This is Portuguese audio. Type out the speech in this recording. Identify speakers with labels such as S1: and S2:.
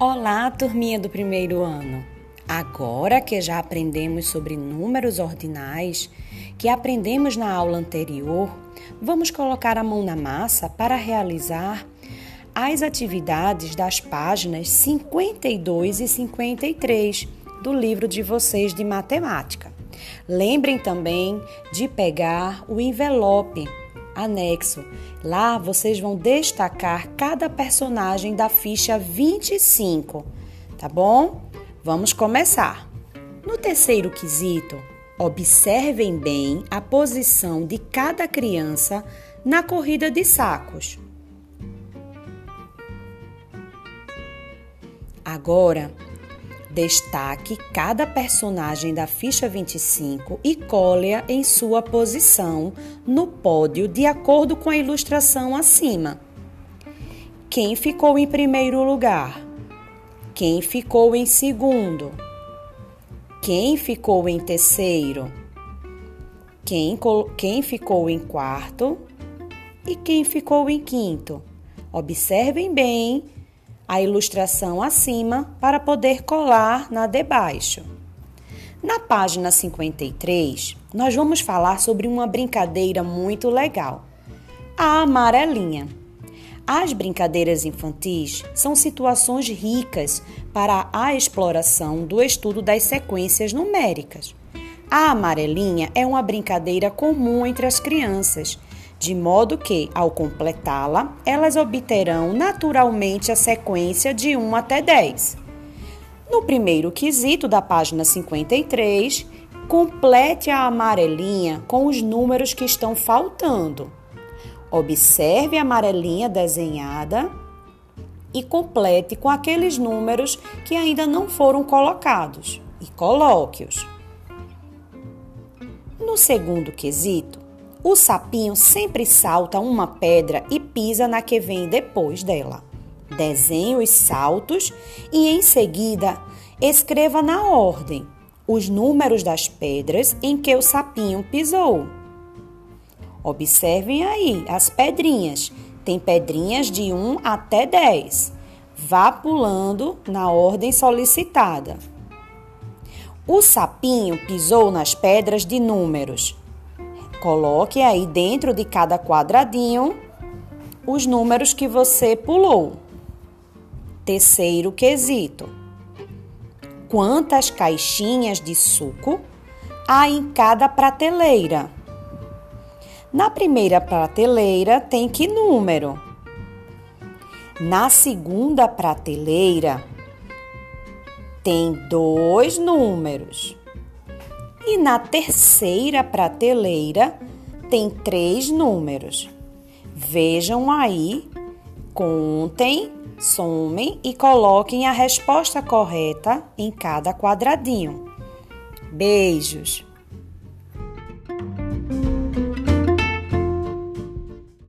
S1: Olá, turminha do primeiro ano! Agora que já aprendemos sobre números ordinais, que aprendemos na aula anterior, vamos colocar a mão na massa para realizar as atividades das páginas 52 e 53 do livro de vocês de matemática. Lembrem também de pegar o envelope anexo. Lá vocês vão destacar cada personagem da ficha 25, tá bom? Vamos começar. No terceiro quesito, observem bem a posição de cada criança na corrida de sacos. Agora, Destaque cada personagem da ficha 25 e cole-a em sua posição no pódio de acordo com a ilustração acima. Quem ficou em primeiro lugar? Quem ficou em segundo? Quem ficou em terceiro? Quem, quem ficou em quarto? E quem ficou em quinto? Observem bem a ilustração acima para poder colar na de baixo. Na página 53, nós vamos falar sobre uma brincadeira muito legal, a amarelinha. As brincadeiras infantis são situações ricas para a exploração do estudo das sequências numéricas. A amarelinha é uma brincadeira comum entre as crianças de modo que, ao completá-la, elas obterão naturalmente a sequência de 1 até 10. No primeiro quesito da página 53, complete a amarelinha com os números que estão faltando. Observe a amarelinha desenhada e complete com aqueles números que ainda não foram colocados e coloque-os. No segundo quesito, o sapinho sempre salta uma pedra e pisa na que vem depois dela. Desenhe os saltos e em seguida escreva na ordem os números das pedras em que o sapinho pisou. Observem aí as pedrinhas. Tem pedrinhas de 1 até 10. Vá pulando na ordem solicitada. O sapinho pisou nas pedras de números Coloque aí dentro de cada quadradinho os números que você pulou. Terceiro quesito: quantas caixinhas de suco há em cada prateleira? Na primeira prateleira tem que número? Na segunda prateleira tem dois números. E na terceira prateleira tem três números. Vejam aí, contem, somem e coloquem a resposta correta em cada quadradinho. Beijos!